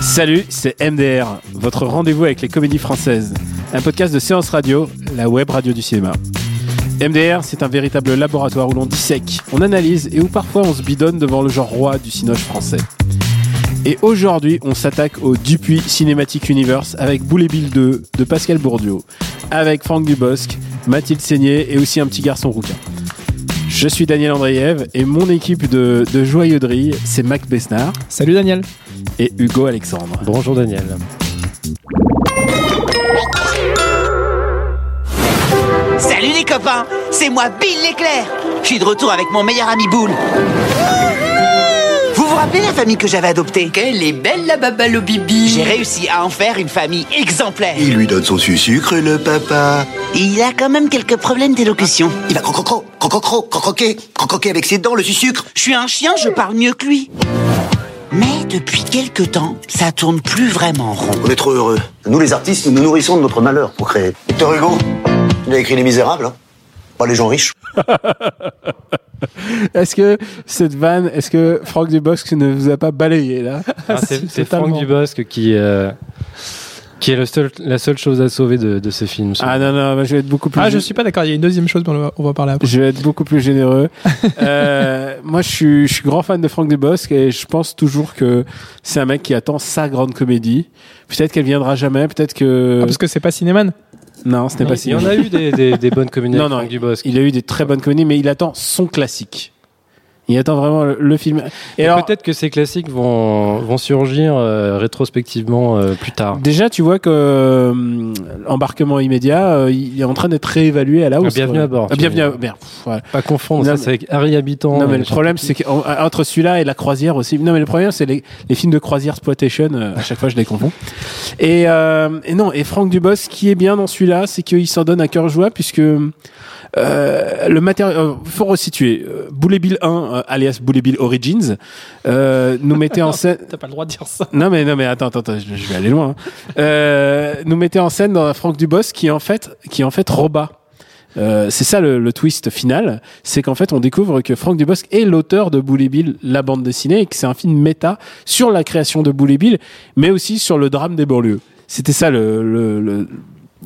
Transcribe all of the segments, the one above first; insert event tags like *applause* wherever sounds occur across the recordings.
Salut, c'est MDR, votre rendez-vous avec les comédies françaises. Un podcast de séance radio, la web radio du cinéma. MDR, c'est un véritable laboratoire où l'on dissèque, on analyse et où parfois on se bidonne devant le genre roi du cinoche français. Et aujourd'hui, on s'attaque au Dupuis Cinematic Universe avec Boule et Bill 2 de Pascal Bourdieu, avec Franck Dubosc, Mathilde Seigné et aussi un petit garçon rouquin. Je suis Daniel Andreev et mon équipe de, de joyeuderie, c'est Mac Besnard Salut Daniel. et Hugo Alexandre. Bonjour Daniel. Salut les copains, c'est moi Bill l'éclair. Je suis de retour avec mon meilleur ami Boule. Vous vous rappelez la famille que j'avais adoptée? Quelle est belle la babalo bibi J'ai réussi à en faire une famille exemplaire. Il lui donne son sucre, le papa. Il a quand même quelques problèmes d'élocution. Il va crocro, crocro, crocroquer, crocroquer avec ses dents le sucre. Je suis un chien, je parle mieux que lui. Mais depuis quelque temps, ça tourne plus vraiment rond. On est trop heureux. Nous, les artistes, nous nous nourrissons de notre malheur pour créer. Victor Hugo, il a écrit Les Misérables, hein. Pas les gens riches. *laughs* Est-ce que cette vanne, est-ce que Franck Dubosc ne vous a pas balayé là? Ah, c'est. *laughs* Franck Dubosc qui, euh, qui est le seul, la seule chose à sauver de, de ce film. Ah non, non, moi, je vais être beaucoup plus Ah, je suis pas d'accord. Il y a une deuxième chose, mais on va, on va parler après. Je vais être beaucoup plus généreux. *laughs* Euh, moi, je suis, je suis grand fan de Franck Dubosc et je pense toujours que c'est un mec qui attend sa grande comédie. Peut-être qu'elle viendra jamais, peut-être que... Ah, parce que c'est pas Cinéman. Non, ce n'est il, pas il si. y en a eu des, des, des bonnes *laughs* comédies Non, avec non, Franck Dubosc. Il a eu des très bonnes comédies, mais il attend son classique. Il attend vraiment le, le film. Et Et alors, Peut-être que ces classiques vont, vont surgir euh, rétrospectivement euh, plus tard. déjà, tu vois que euh, embarquement immédiat, euh, il est en train d'être réévalué à la hausse. Bienvenue à bord, Ah, bienvenue veux à dire. merde, pff, ouais. Pas confondre Non, ça, mais- c'est avec Harry Habitant. Non, mais le problème, c'est qu'entre celui-là et la croisière aussi. Non, mais le problème, c'est les, les films de croisière exploitation. à chaque fois, je les confonds. Et, et non, et Franck Dubosc, ce qui est bien dans celui-là, c'est qu'il s'en donne à cœur joie puisque le matériel, faut resituer. Euh, Boule et Bill 1, euh, alias Boule et Bill Origins, euh, nous mettait en *laughs* scène. T'as pas le droit de dire ça. Non mais non mais attends attends, attends, je, je vais aller loin. hein. Euh, nous mettait en scène dans un Franck Dubosc qui en fait qui en fait Roba. Euh, c'est ça le, le twist final, c'est qu'en fait on découvre que Franck Dubosc est l'auteur de Boule et Bill, la bande dessinée, et que c'est un film méta sur la création de Boule et Bill, mais aussi sur le drame des banlieues. C'était ça le, le, le-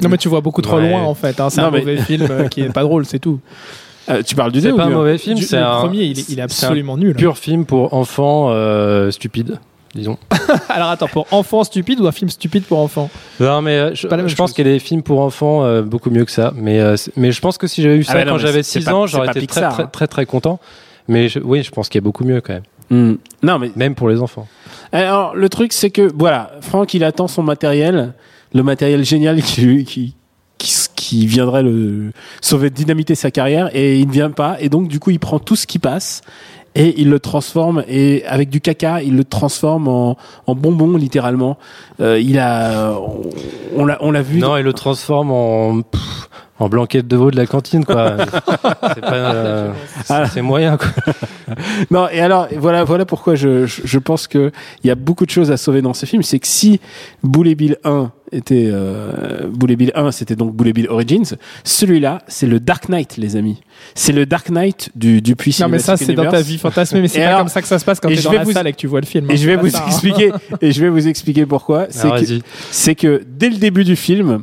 Non, mais tu vois beaucoup trop Ouais. loin en fait. hein. C'est un mais- mauvais film euh, qui est pas drôle, c'est tout. *laughs* Euh, tu parles du C'est deux pas un du mauvais film, Du- c'est le un premier, il est, il est c'est un absolument nul. pur film pour enfants euh, stupides, disons. *laughs* Alors attends, pour enfants stupides ou un film stupide pour enfants? Non, mais euh, je, pas la même je pense chose. qu'il y a des films pour enfants euh, beaucoup mieux que ça. Mais, euh, c'est- mais je pense que si j'avais eu Ah ça non, quand mais j'avais c'est 6 pas- ans, c'est j'aurais pas été Pixar, très, très, hein. très, très content. Mais je- oui, je pense qu'il y a beaucoup mieux quand même. Hmm. Non mais Même pour les enfants. Alors, le truc, c'est que, voilà, Franck, il attend son matériel, le matériel génial qui, qui, qui, qui viendrait le sauver, dynamiter sa carrière, et il ne vient pas, et donc, du coup, il prend tout ce qui passe, et il le transforme, et avec du caca, il le transforme en, en bonbon, littéralement. Euh, il a, on, l'a, on l'a vu. Non, il le transforme en, pff, en blanquette de veau de la cantine, quoi. *laughs* c'est euh, c'est- Ah. c'est moyen, quoi. *laughs* Non, et alors, voilà, voilà pourquoi je, je, je pense que il y a beaucoup de choses à sauver dans ce film. C'est que si Boule et Bill 1 était, euh, Boule et Bill 1, c'était donc Boule et Bill Origins, celui-là, c'est le Dark Knight, les amis. C'est le Dark Knight du, du puits Non, mais ça, c'est dans ta vie fantasmée, mais c'est pas alors- comme ça que ça se passe quand t'es dans la vous- salle et que tu vois le film. hein. Et je vais C'est vous hein. expliquer, et je vais vous expliquer pourquoi. C'est Alors, que, vas-y. c'est que dès le début du film,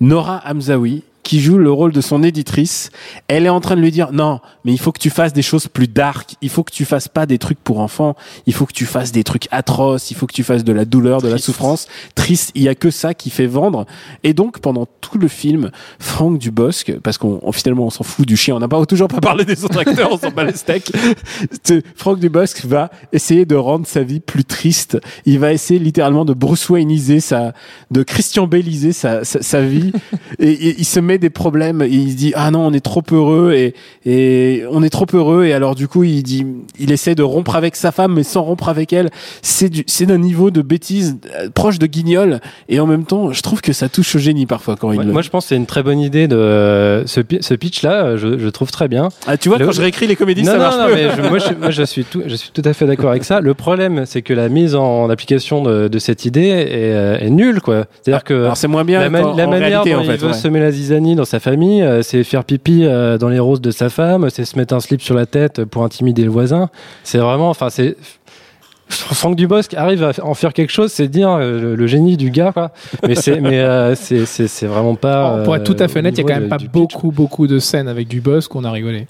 Nora Hamzaoui, qui joue le rôle de son éditrice, elle est en train de lui dire non, mais il faut que tu fasses des choses plus dark, il faut que tu fasses pas des trucs pour enfants, il faut que tu fasses des trucs atroces, il faut que tu fasses de la douleur, de la souffrance, triste, il y a que ça qui fait vendre. Et donc pendant tout le film, Franck Dubosc, parce qu'on on- finalement on s'en fout du chien, on n'a pas toujours pas parlé des autres acteurs, on s'en bat les steaks. *laughs* Franck Dubosc va essayer de rendre sa vie plus triste. Il va essayer littéralement de Bruce Wayneiser sa, de Christian Belliser sa, sa, sa vie. *laughs* et, et il se met des problèmes. Il se dit ah non, on est trop heureux et et on est trop heureux et alors du coup il dit il essaie de rompre avec sa femme mais sans rompre avec elle. C'est du c'est d'un niveau de bêtise euh, proche de guignol et en même temps je trouve que ça touche au génie parfois quand il. Ouais, le- moi, je pense que c'est une très bonne idée de ce, pi- ce pitch-là. Je, je trouve très bien. Ah tu vois Le- quand je réécris les comédies non, ça non, marche non, mais je, moi, je, moi, je suis tout, je suis tout à fait d'accord avec ça. Le problème, c'est que la mise en application de, de cette idée est, euh, est nulle, quoi. C'est-à-dire que Alors c'est moins bien la, en manière réalité, dont en il fait, veut ouais. semer la zizanie dans sa famille, euh, c'est faire pipi euh, dans les roses de sa femme, c'est se mettre un slip sur la tête pour intimider le voisin. C'est vraiment, enfin, c'est Franck Dubosc arrive à en faire quelque chose, c'est dire euh, le, le génie du gars, quoi. Mais c'est, mais euh, c'est, vraiment pas. Pour être tout à fait honnête, il y a quand même pas beaucoup, beaucoup de scènes avec du boss qu'on a rigolé.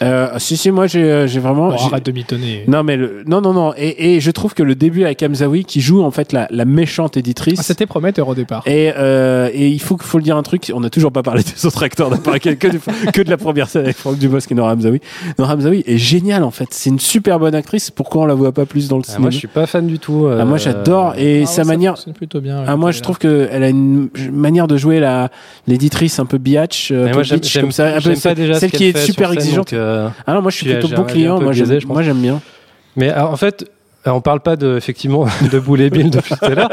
Euh, si si moi j'ai euh, j'ai vraiment Bon, j'ai- arrête de mitonner. non mais le, non non non et, et je trouve que le début avec Hamzaoui qui joue en fait la, la méchante éditrice Ah, C'était prometteur au départ. Et, euh, et il faut, faut le dire un truc, on n'a toujours pas parlé des autres acteurs, on n'a parlé que, que, du- *laughs* que de la première scène avec Franck Dubosc et Nora Hamzaoui. Nora Hamzaoui est géniale en fait, c'est une super bonne actrice, pourquoi on la voit pas plus dans le Ah, cinéma moi, je suis pas fan du tout. euh, Ah, moi j'adore, et Ah sa ça manière... plutôt bien. Ah, moi je trouve qu'elle a une manière de jouer la l'éditrice un peu biatch, euh, j'aime, ça, un peu j'aime pas celle, déjà ce celle qui est super exigeante. Euh, Ah non, moi je suis plutôt bon client, moi j'aime, bien. Mais alors, en fait, on parle pas de effectivement *laughs* de Boule et Bill depuis tout à l'heure,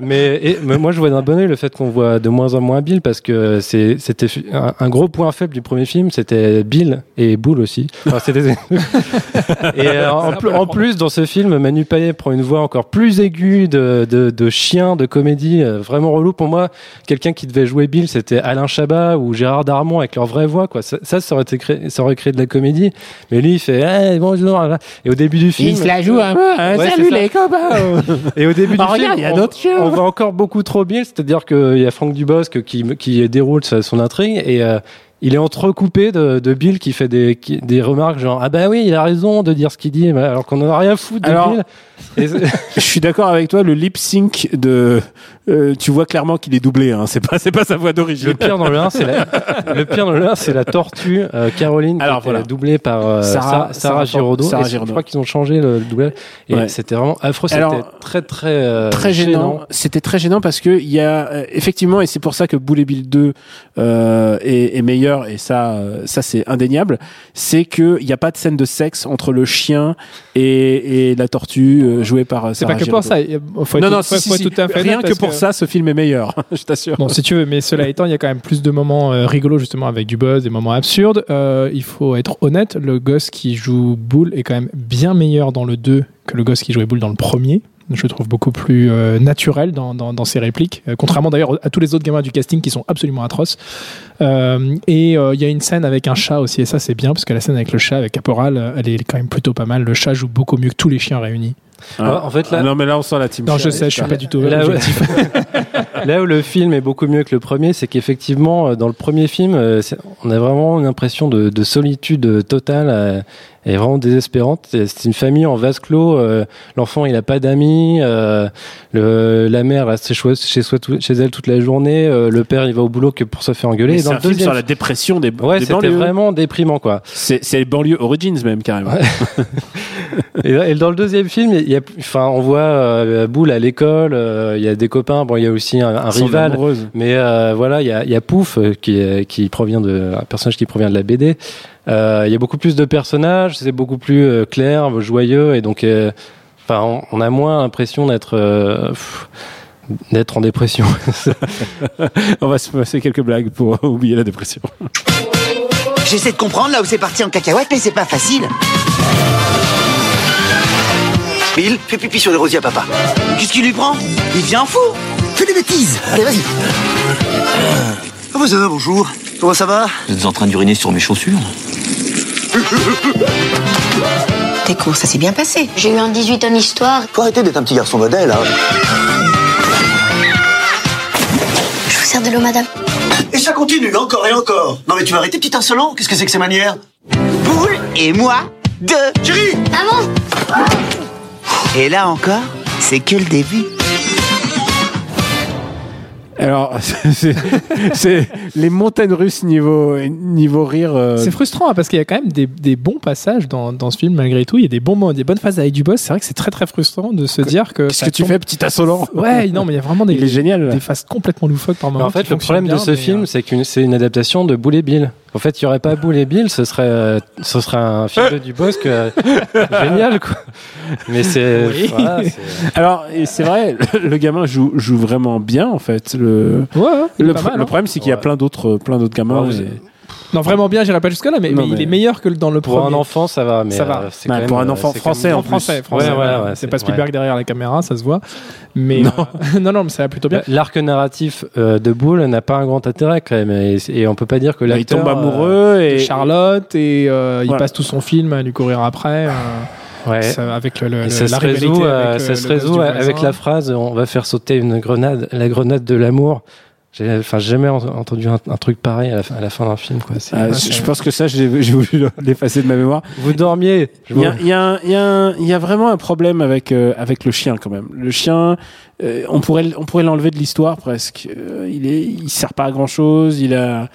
mais, et- mais moi je vois d'un bon oeil le fait qu'on voit de moins en moins Bill parce que c'était un, un gros point faible du premier film, c'était Bill et Boule aussi. Enfin, *laughs* et euh, en, plus, en plus dans ce film, Manu Payet prend une voix encore plus aiguë de, de, de chien, de comédie, euh, vraiment relou pour moi. Quelqu'un qui devait jouer Bill, c'était Alain Chabat ou Gérard Darmon avec leur vraie voix quoi. Ça, ça, ça aurait été créé, ça aurait créé de la comédie, mais lui il fait hey, bonjour et au début du film la joue un peu, hein, Ouais, salut les copains et au début du regarde, film, il y a on-. On voit encore beaucoup trop Bill, c'est-à-dire qu'il y a Franck Dubosc qui, qui déroule sa- son intrigue et euh, il est entrecoupé de, de Bill qui fait des, qui- des remarques genre ah bah oui il a raison de dire ce qu'il dit alors qu'on en a rien à foutre de Alors- Bill. *laughs* *laughs* Je suis d'accord avec toi, le lip sync de, euh, tu vois clairement qu'il est doublé, hein. c'est pas, c'est pas sa voix d'origine. le pire dans le 1 c'est la, le pire dans le 1 c'est la tortue euh, Caroline Alors, qui voilà. doublée par euh, Sarah- Sarah, Giraudot. Sarah Et je crois qu'ils ont changé le, le doublage et Ouais. c'était vraiment affreux. C'était très très très gênant. C'était très gênant parce que il y a effectivement et c'est pour ça que Boule et Bill 2 euh, est, est meilleur et ça euh, ça c'est indéniable. C'est que il n'y a pas de scène de sexe entre le chien et, et la tortue euh, jouée par. euh, C'est pas que pour ça. Faut Non non si, si, si. tout à fait rien que pour ça ce film est meilleur. *laughs* je t'assure. Bon, si tu veux, mais cela étant, il y a quand même plus de moments euh, rigolos justement avec du buzz, des moments absurdes. Euh, il faut être honnête, le gosse qui joue Boule est quand même bien meilleur dans le 2 que le gosse qui jouait Boule dans le premier. Je trouve beaucoup plus euh, naturel dans, dans, dans ses répliques, euh, contrairement d'ailleurs à tous les autres gamins du casting qui sont absolument atroces. Euh, et euh, il y a une scène avec un chat aussi, et ça c'est bien parce que la scène avec le chat, avec Caporal, elle est quand même plutôt pas mal. Le chat joue beaucoup mieux que tous les chiens réunis. Ah, en fait, là- non mais là on sent la team. Non, je sais, je suis pas du tout Là, objectif. *laughs* Là où le film est beaucoup mieux que le premier, c'est qu'effectivement, euh, dans le premier film, euh, on a vraiment une impression de, de solitude totale euh, et vraiment désespérante. C'est une famille en vase clos. L'enfant, il a pas d'amis. la mère reste chez, chez, elle toute la journée. le père, il va au boulot que pour se faire engueuler. C'est dans un le film sur la dépression des, ouais, c'était vraiment déprimant, quoi. C'est les banlieues origins même carrément. *laughs* Et, dans le deuxième film, il y a, enfin, on voit Boule à l'école. Il y a des copains. Bon, il y a aussi un, rival. Mais euh, voilà, il y a, il y a Pouf euh, qui, est- qui provient de un personnage qui provient de la BD. Euh, Il y a beaucoup plus de personnages, c'est beaucoup plus euh, clair, joyeux, et donc, euh, enfin, on, on a moins l'impression d'être euh, d'être en dépression. *laughs* On va se passer quelques blagues pour *laughs* oublier la dépression. J'essaie de comprendre là où c'est parti en cacahuète, mais c'est pas facile. Bill, fais pipi sur les rosiers à papa. Qu'est-ce qui lui prend? Il devient fou Fais des bêtises Allez, vas-y Ah bah ça va, bonjour. Comment ça va Vous êtes en train d'uriner sur mes chaussures Tes cours, ça s'est bien passé. J'ai eu un 18 en histoire. Faut arrêter d'être un petit garçon modèle, hein. Je vous sers de l'eau, madame. Et ça continue, encore et encore. Non mais tu vas arrêter, petit insolent Qu'est-ce que c'est que ces manières Boule et moi, deux. Chérie Maman Et là encore, c'est que le début. Alors, *laughs* c'est- les montagnes russes niveau, niveau rire. euh, C'est frustrant hein, parce qu'il y a quand même des, des bons passages dans, dans ce film malgré tout. Il y a des bons moments, des bonnes phases avec du boss. C'est vrai que c'est très très frustrant de se dire que. Qu'est-ce que tu tombe- fais, petit insolent *laughs* Ouais, non, mais il y a vraiment des, Il est génial. là. des phases complètement loufoques par Mais moment. en fait, le problème de ce mais, film, euh, c'est que c'est une adaptation de Boule et Bill. En fait, il n'y aurait pas Boule et Bill, ce serait, euh, ce serait un film de Dubosc euh, *laughs* génial, quoi. Mais c'est. Oui. voilà, c'est- Alors, c'est vrai, le gamin joue, joue vraiment bien, en fait. Le, Ouais, il le, mal, le hein. problème, c'est qu'il y a plein d'autres plein d'autres gamins. Ouais, vous- et- Non, vraiment bien, j'irai pas jusque-là, mais, Non, mais il est meilleur que dans le Pour premier. un enfant, ça va, mais Ça va. euh, pour un euh, enfant français, en français, français, Ouais, ouais, ouais, ouais, c'est pas Spielberg derrière la caméra, ça se voit. Mais Non. euh, *laughs* non, non, mais ça va plutôt bien. L'arc narratif euh, de Boule n'a pas un grand intérêt quand même, et, et on peut pas dire que il l'acteur. tombe euh, amoureux de et Charlotte et euh, il Voilà. passe tout son film à lui courir après euh, ouais. ça- avec le, le- Et le- ça se la résout, euh, avec ça le- se résout avec la phrase on va faire sauter une grenade, la grenade de l'amour. J'ai enfin jamais ent- entendu un, un truc pareil à la, fin- à la fin d'un film. Quoi. Ah, je je pense que ça, *laughs* j'ai voulu l'effacer de ma mémoire. Vous dormiez. Il y, a, y y y vraiment un problème avec, euh, avec le chien quand même. Le chien, euh, on pourrait, on pourrait l'enlever de l'histoire presque. Euh, il est, il sert pas à grand chose. Il a,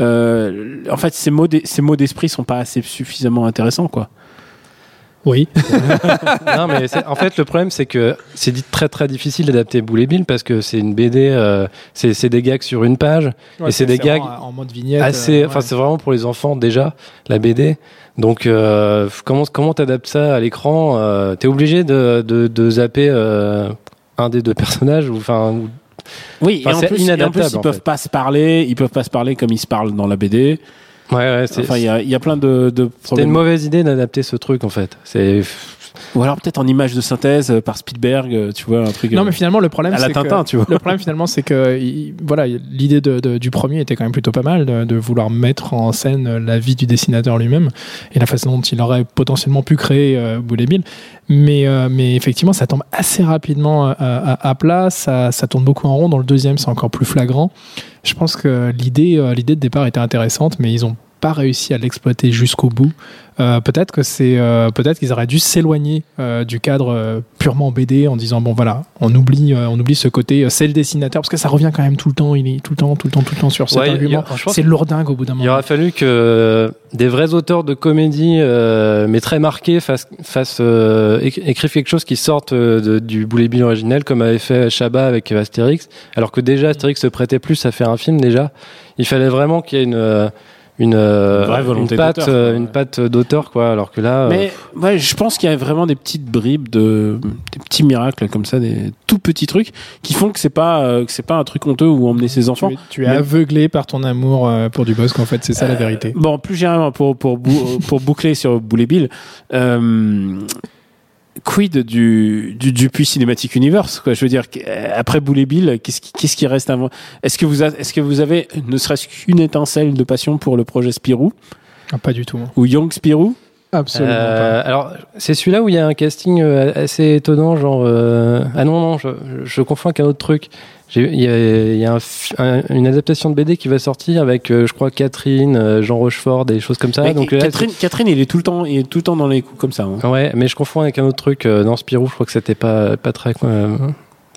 euh, en fait, ses mots, d'e- ses mots d'esprit sont pas assez suffisamment intéressants quoi. Oui *laughs* non, mais en fait, le problème, c'est que c'est dit très très difficile d'adapter Boule et Bill parce que c'est une BD, euh, c'est des gags sur une page, et c'est des gags vraiment en mode vignette assez. euh, Enfin, ouais. c'est vraiment pour les enfants déjà la BD. Donc, euh, comment comment t'adaptes ça à l'écran euh, T'es obligé de, de, de zapper euh, un des deux personnages ou enfin. ou- Oui, Enfin, et, en c'est plus, et en inadaptable, plus, ils en peuvent fait. pas se parler. Ils peuvent pas se parler comme ils se parlent dans la BD. Ouais, ouais. c'est- Enfin, il y y a plein de, de C'était problèmes. une mauvaise idée d'adapter ce truc en fait. C'est Ou alors peut-être en image de synthèse euh, par Spielberg, euh, tu vois, un truc. non euh, mais finalement le problème c'est que tu vois. le problème finalement c'est que il- voilà l'idée de, de- du premier était quand même plutôt pas mal de, de vouloir mettre en scène la vie du dessinateur lui-même et la façon dont il aurait potentiellement pu créer euh, Boule et Bill mais euh, mais effectivement ça tombe assez rapidement à, à- à plat ça, ça tourne beaucoup en rond dans le deuxième c'est encore plus flagrant je pense que l'idée l'idée de départ était intéressante mais ils ont pas réussi à l'exploiter jusqu'au bout. Euh, peut-être que c'est euh, peut-être qu'ils auraient dû s'éloigner euh, du cadre purement BD en disant bon voilà on oublie on oublie ce côté c'est le dessinateur parce que ça revient quand même tout le temps il est tout le temps tout le temps tout le temps sur cet Ouais, il argument c'est lourdingue au bout d'un Il moment aura fallu que des vrais auteurs de comédie, mais très marqués, fassent, fassent, éc- écrivent quelque chose qui sorte de- du Boulet Bill originel, comme avait fait Chabat avec Astérix. Alors que déjà, Astérix se prêtait plus à faire un film déjà. Il fallait vraiment qu'il y ait une, une, euh, Une vraie volonté une patte, d'auteur, euh, quoi, une ouais. patte d'auteur, quoi. Alors que là, euh, Mais ouais, je pense qu'il y a vraiment des petites bribes de des petits miracles comme ça, des tout petits trucs qui font que c'est pas euh, que c'est pas un truc honteux où emmener ses enfants. tu, es- tu es Mais- aveuglé par ton amour euh, pour Dubosc en fait c'est ça la vérité Bon, plus généralement pour pour bou- pour boucler sur Boulet Bill, euh, quid du du Dupuis Cinematic Universe quoi. Je veux dire après Boulet Bill, qu'est-ce qui qu'est-ce qui reste avant? Est-ce que vous est-ce que vous avez ne serait-ce qu'une étincelle de passion pour le projet Spirou? Ah, pas du tout ou Young Spirou? Absolument Euh, alors, c'est celui-là où il y a un casting euh, assez étonnant, genre. euh, Ah non, non, je, je confonds avec un autre truc. J'ai- Il y a, il y a un une adaptation de BD qui va sortir avec, euh, je crois, Catherine, euh, Jean Rochefort, des choses comme ça. Mais Donc, là, Catherine, Catherine, il est tout le temps, il est tout le temps dans les coups comme ça. hein. Ouais, mais je confonds avec un autre truc. euh, dans Spirou, je crois que c'était pas, pas très. euh,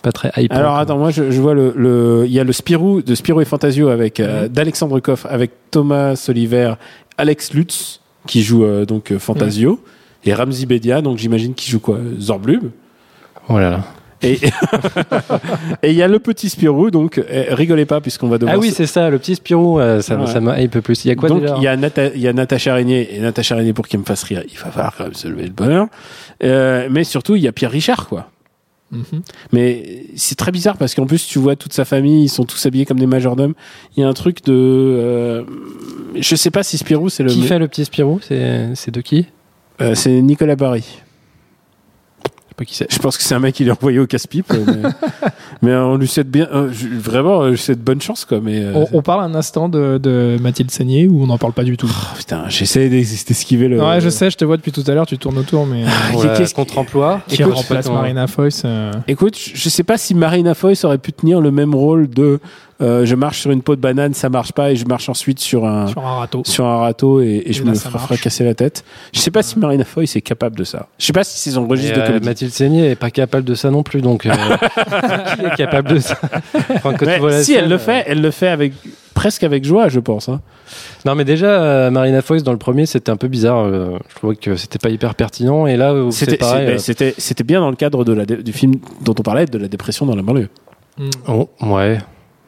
pas très hype. Alors attends, moi je, je vois le, le, il y a le Spirou de Spirou et Fantasio avec euh, d'Alexandre Koff, avec Thomas Oliver, Alex Lutz qui joue euh, donc euh, Fantasio et Ramzi Bedia, donc j'imagine qui joue quoi, Zorblub. Oh là là. Et *laughs* et il y a le petit Spirou, donc euh, rigolez pas puisqu'on va devoir. Ah oui, c'est ça, le petit Spirou, euh, ça, Ouais. ça m'a hype plus. Il y a quoi donc déjà il y a Nata- il y a Natacha Régnier et Natacha Régnier pour qu'il me fasse rire, il va falloir quand même se lever le bonheur. Euh, mais surtout il y a Pierre Richard quoi. Mhm. Mais c'est très bizarre parce qu'en plus, tu vois toute sa famille, ils sont tous habillés comme des majordomes. Il y a un truc de. euh, je sais pas si Spirou, c'est le. Qui fait le petit Spirou C'est c'est de qui? Euh, c'est Nicolas Barry. Sais pas qui c'est. Je pense que c'est un mec qui l'a envoyé au casse-pipe. euh, mais, *laughs* mais on lui souhaite bien, euh, vraiment, euh, je souhaite bonne chance, quoi. Mais euh, On, on parle un instant de, de Mathilde Seigné ou on n'en parle pas du tout? Oh, putain, j'essaie d'esquiver le. Ouais, je sais, je te vois depuis tout à l'heure, tu tournes autour, mais Ah, Ouais, qu'est-ce qui- contre-emploi. qui Écoute, remplace Marina Foïs euh, Écoute, je je sais pas si Marina Foïs aurait pu tenir le même rôle de euh, je marche sur une peau de banane, ça marche pas, et je marche ensuite sur un Sur un râteau. sur un râteau et, et je là, me ferai casser la tête. Je sais pas si Marina Foy c'est capable de ça. Je sais pas si c'est son Et, registre de euh, comédie. Mathilde Seigné est pas capable de ça non plus, donc euh, *laughs* qui est capable de ça? Enfin, quand Mais tu vois la si elle le euh, fait, elle le fait avec presque avec joie, je pense. hein. Non, mais déjà, euh, Marina Foïs dans le premier, c'était un peu bizarre. euh, je trouvais que c'était pas hyper pertinent. Et là, euh, C'était euh, c'était bien dans le cadre de la dé- du film dont on parlait, de la dépression dans la banlieue. oh, ouais.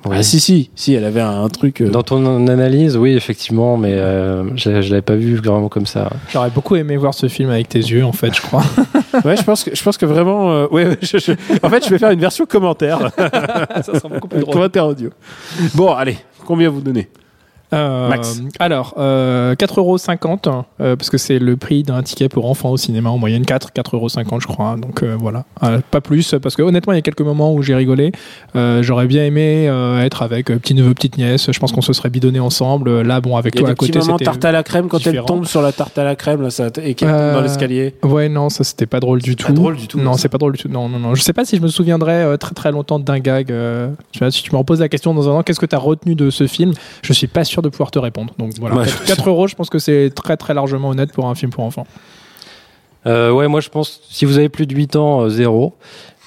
Oui. Ah si si si, elle avait un, un truc. euh, Dans ton analyse, oui, effectivement, mais euh, je, je l'avais pas vu vraiment comme ça. J'aurais beaucoup aimé voir ce film avec tes yeux, en fait, je crois. *laughs* Ouais, je pense que je pense que vraiment. euh, ouais, ouais, je- je- en fait, je vais faire une version commentaire. *laughs* Ça sera beaucoup plus *laughs* drôle. commentaire audio. Bon, allez, combien vous donnez? Euh, Max. Alors, euh, 4,50€, euh, parce que c'est le prix d'un ticket pour enfants au cinéma en moyenne, 4, 4,50€ je crois. Donc euh, voilà, Euh, pas plus, parce que honnêtement, il y a quelques moments où j'ai rigolé. J'aurais bien aimé être avec petit neveu, petite nièce. Je pense qu'on se serait bidonné ensemble. Là, bon, avec toi à côté, c'était. tarte à la crème quand différent. elle tombe sur la tarte à la crème là, ça, et qu'elle tombe dans l'escalier. Ouais, non, ça c'était pas drôle du tout. pas drôle du tout, Non, c'est pas drôle du tout. Non, non, non. Je sais pas si je me souviendrai très très longtemps d'un gag. tu vois, si tu me reposes la question dans un an, qu'est-ce que tu as retenu de ce film? Je suis pas sûr de pouvoir te répondre. Donc voilà, Ouais. 4, 4 euros, je pense que c'est très très largement honnête pour un film pour enfants. Euh, ouais, moi, je pense, si vous avez plus de 8 ans, euh, zéro.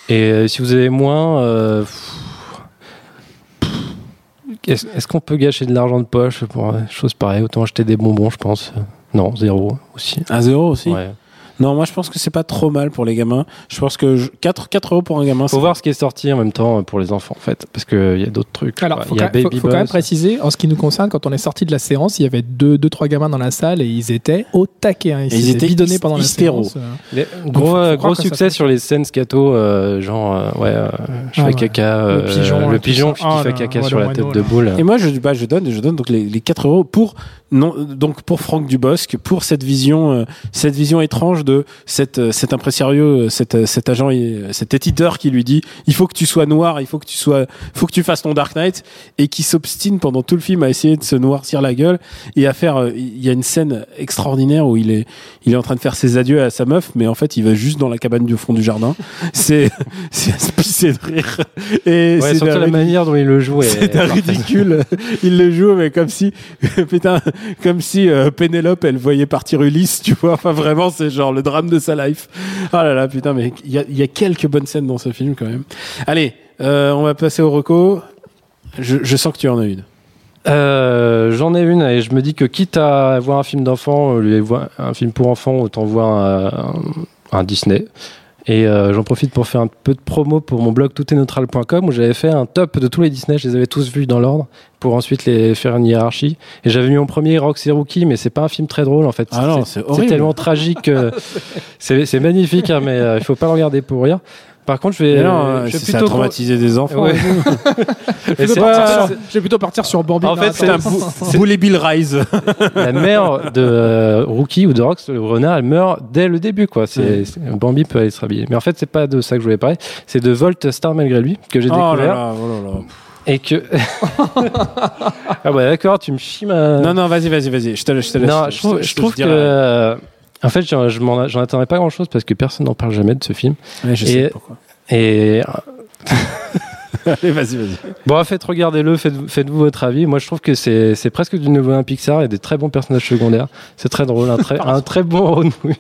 Et euh, si vous avez moins, euh, est-ce qu'on peut gâcher de l'argent de poche pour des choses pareilles Autant acheter des bonbons, je pense. Non, zéro aussi. À zéro aussi? Ouais. Non, moi je pense que c'est pas trop mal pour les gamins. Je pense que je- 4, 4 euros pour un gamin, Faut c'est voir ce qui est sorti en même temps pour les enfants, en fait, parce qu'il y a d'autres trucs. Alors, faut, il y a faut- quand même préciser, en ce qui nous concerne, quand on est sorti de la séance, il y avait deux, deux trois gamins dans la salle et ils étaient au taquet. Hein. Ils, Et ils s'étaient étaient bidonnés pendant la séance. euh. Les- gros euh, gros succès sur les scènes scato, euh, genre, euh, ouais, euh, je Ah fais ouais. caca, Le euh, pigeon, le pigeon qui Ah fait caca ouais, sur le la tête de boule. Et moi, je, bah, je donne, je donne donc les, les 4 euros pour non, donc pour Franck Dubosc, pour cette vision, euh, cette vision étrange de cette, euh, cet impresario, euh, cet, cet agent, cet éditeur qui lui dit, il faut que tu sois noir, il faut que tu sois, faut que tu fasses ton Dark Knight, et qui s'obstine pendant tout le film à essayer de se noircir la gueule et à faire. euh, Il y a une scène extraordinaire où il est, il est en train de faire ses adieux à sa meuf, mais en fait, il va juste dans la cabane du fond du jardin. C'est, *laughs* c'est à se pisser de rire. Et Ouais, c'est surtout la manière dont il le joue. est *laughs* c'est ridicule. Il le joue, mais comme si, *laughs* putain, comme si euh, Pénélope, elle voyait partir Ulysse, tu vois. Enfin, vraiment, c'est genre le drame de sa life. Ah là là, putain, mais il y a, il y a quelques bonnes scènes dans ce film quand même. Allez, euh, on va passer au reco. Je, je sens que tu en as une. Euh, J'en ai une et je me dis que quitte à voir un film d'enfant, un film pour enfants, autant voir un, un Disney. Et euh, j'en profite pour faire un peu de promo pour mon blog toutetneutral.com où j'avais fait un top de tous les Disney, je les avais tous vus dans l'ordre pour ensuite les faire une hiérarchie. Et j'avais mis en premier Rox et Rookie, mais c'est pas un film très drôle en fait. Ah non, c'est horrible. tellement tragique. que *laughs* c'est magnifique, hein, mais euh, il faut pas le regarder pour rire. Par contre, je vais, non, euh, je vais c'est- ça a plutôt traumatisé des enfants. Ouais. *laughs* Je vais partir pas- sur- je vais plutôt partir sur Bambi. En fait, C'est un bou- *laughs* Bully Bill Rise. *laughs* la mère de euh, Rookie ou de Rox, le renard, elle meurt dès le début, quoi. C'est, Bambi peut aller se rhabiller. Mais en fait, c'est pas de ça que je voulais parler. C'est de Volt Star malgré lui, que j'ai Oh là découvert. là, oh là là. Et que. ah bah d'accord, tu me chies ma. Non, non, vas-y, vas-y, vas-y. Je te laisse. Je te laisse. Non, je trouve, je trouve que. En fait, j'en, je attendais pas grand chose parce que personne n'en parle jamais de ce film. Ouais, je et- sais pourquoi. Et. *laughs* Allez, vas-y, vas-y. Bon, faites, regardez-le, faites, faites-vous votre avis. Moi, je trouve que c'est, presque du nouveau un Pixar. Il y a des très bons personnages secondaires. C'est très drôle, un très, *laughs* un très bon movie.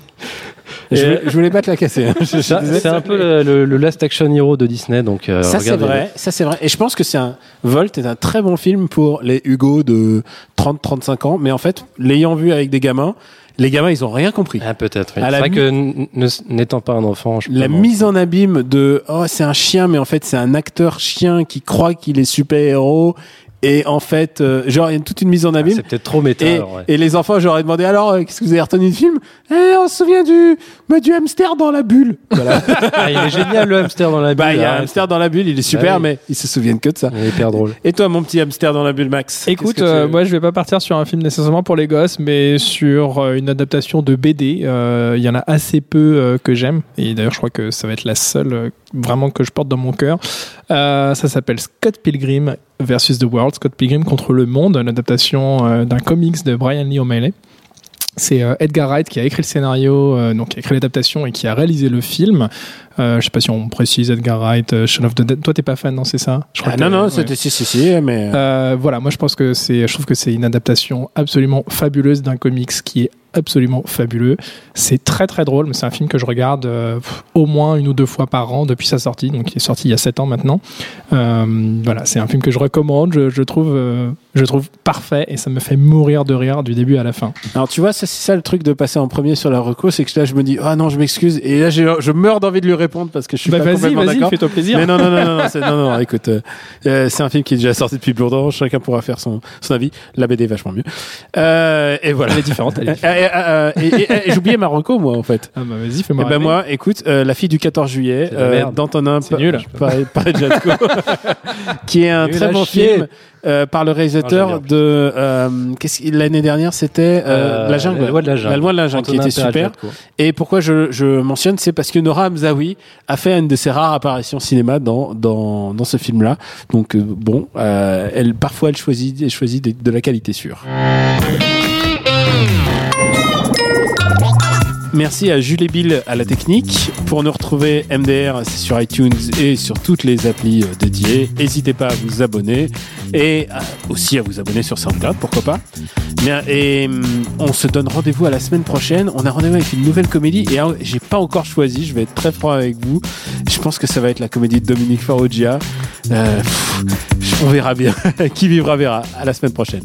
Je voulais, je voulais pas te la casser. hein. C'est un peu le, le- le Last Action Hero de Disney, donc euh, Ça c'est vrai, ça c'est vrai. Et je pense que c'est un Volt est un très bon film pour les Hugo de 30-35 ans, mais en fait, l'ayant vu avec des gamins, les gamins ils ont rien compris. Ah, peut-être. Oui. C'est la vrai que n'étant pas un enfant, je La mise en abîme de oh c'est un chien, mais en fait c'est un acteur chien qui croit qu'il est super héros. Et en fait, euh, genre, il y a toute une mise en Ah, abîme. c'est peut-être trop méta. Et, alors, ouais. et les enfants, j'aurais demandé alors, euh, qu'est-ce que vous avez retenu du film Eh, on se souvient du, bah, du hamster dans la bulle. Voilà. *laughs* Ah, il est génial le hamster dans la bulle. bah, il y a un arrête. hamster dans la bulle, il est super, Bah mais ils se souviennent que de ça. Il est hyper drôle. Et toi, mon petit hamster dans la bulle, Max Écoute, tu- euh, moi je vais pas partir sur un film nécessairement pour les gosses, mais sur euh, une adaptation de BD. Euh, Il y en a assez peu euh, que j'aime, et d'ailleurs je crois que ça va être la seule euh, vraiment que je porte dans mon cœur. Euh, ça s'appelle Scott Pilgrim versus The World, Scott Pilgrim contre le monde, une adaptation euh, d'un comics de Brian Lee O'Malley. C'est euh, Edgar Wright qui a écrit le scénario, donc qui a écrit l'adaptation et qui a réalisé le film. Euh, je sais pas si on précise Edgar Wright, euh, Shaun of the Dead. Toi, t'es pas fan, non C'est ça? Je Ah, non, non, ouais. c'était si, si, si, mais. Euh, voilà, moi je pense que c'est, je trouve que c'est une adaptation absolument fabuleuse d'un comics qui est absolument fabuleux. C'est très très drôle, mais c'est un film que je regarde euh, au moins une ou deux fois par an depuis sa sortie, donc il est sorti il y a 7 ans maintenant. Euh, voilà, c'est un film que je recommande, je, je trouve, euh, je trouve parfait et ça me fait mourir de rire du début à la fin. Alors tu vois, c'est ça le truc de passer en premier sur la reco, c'est que là je me dis ah non je m'excuse et là je meurs d'envie de lui répondre parce que je suis Bah pas vas-y, complètement vas-y, d'accord. fais-toi plaisir. Mais non non non non, non, c'est- non, non, *laughs* écoute, euh, euh, c'est un film qui est déjà sorti depuis longtemps, chacun pourra faire son, son avis. La BD est vachement mieux. Euh, et voilà. Elle est différente, elle est *laughs* euh, et et- et j'ai oublié ma reco moi en fait. Ah bah vas-y, Et fais-moi ben rêver. moi, écoute, euh, la fille du 14 juillet, euh, d'Antonin C'est nul. par, par Jatko, qui est un très bon film euh, par le réalisateur j'aime de euh, l'année dernière c'était euh, Euh, La jungle, La loi de la jungle. La loi de la jungle, qui était super. Et pourquoi je, je mentionne, c'est parce que Nora Hamzaoui a fait une de ses rares apparitions cinéma dans dans, dans ce film-là. Donc euh, bon, euh, elle parfois elle choisit elle choisit de, de la qualité sûre. Merci à Jules et Bill à la technique. Pour nous retrouver, MDR, sur iTunes et sur toutes les applis euh, dédiées. N'hésitez pas à vous abonner et aussi à vous abonner sur SoundCloud, pourquoi pas. Et hum, on se donne rendez-vous à la semaine prochaine. On a rendez-vous avec une nouvelle comédie et j'ai pas encore choisi. Je vais être très franc avec vous. Je pense que ça va être la comédie de Dominique Farrugia. Euh, on verra bien. *laughs* Qui vivra verra. À la semaine prochaine.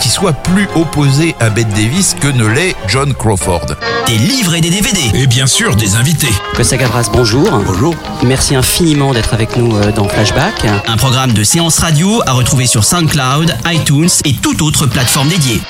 qui soit plus opposée à Bette Davis que ne l'est John Crawford. Des livres et des DVD. Et bien sûr, des invités. Costa Gavras, bonjour. Bonjour. Merci infiniment d'être avec nous euh, dans Flashback. Un programme de séance radio à retrouver sur SoundCloud, iTunes et toute autre plateforme dédiée.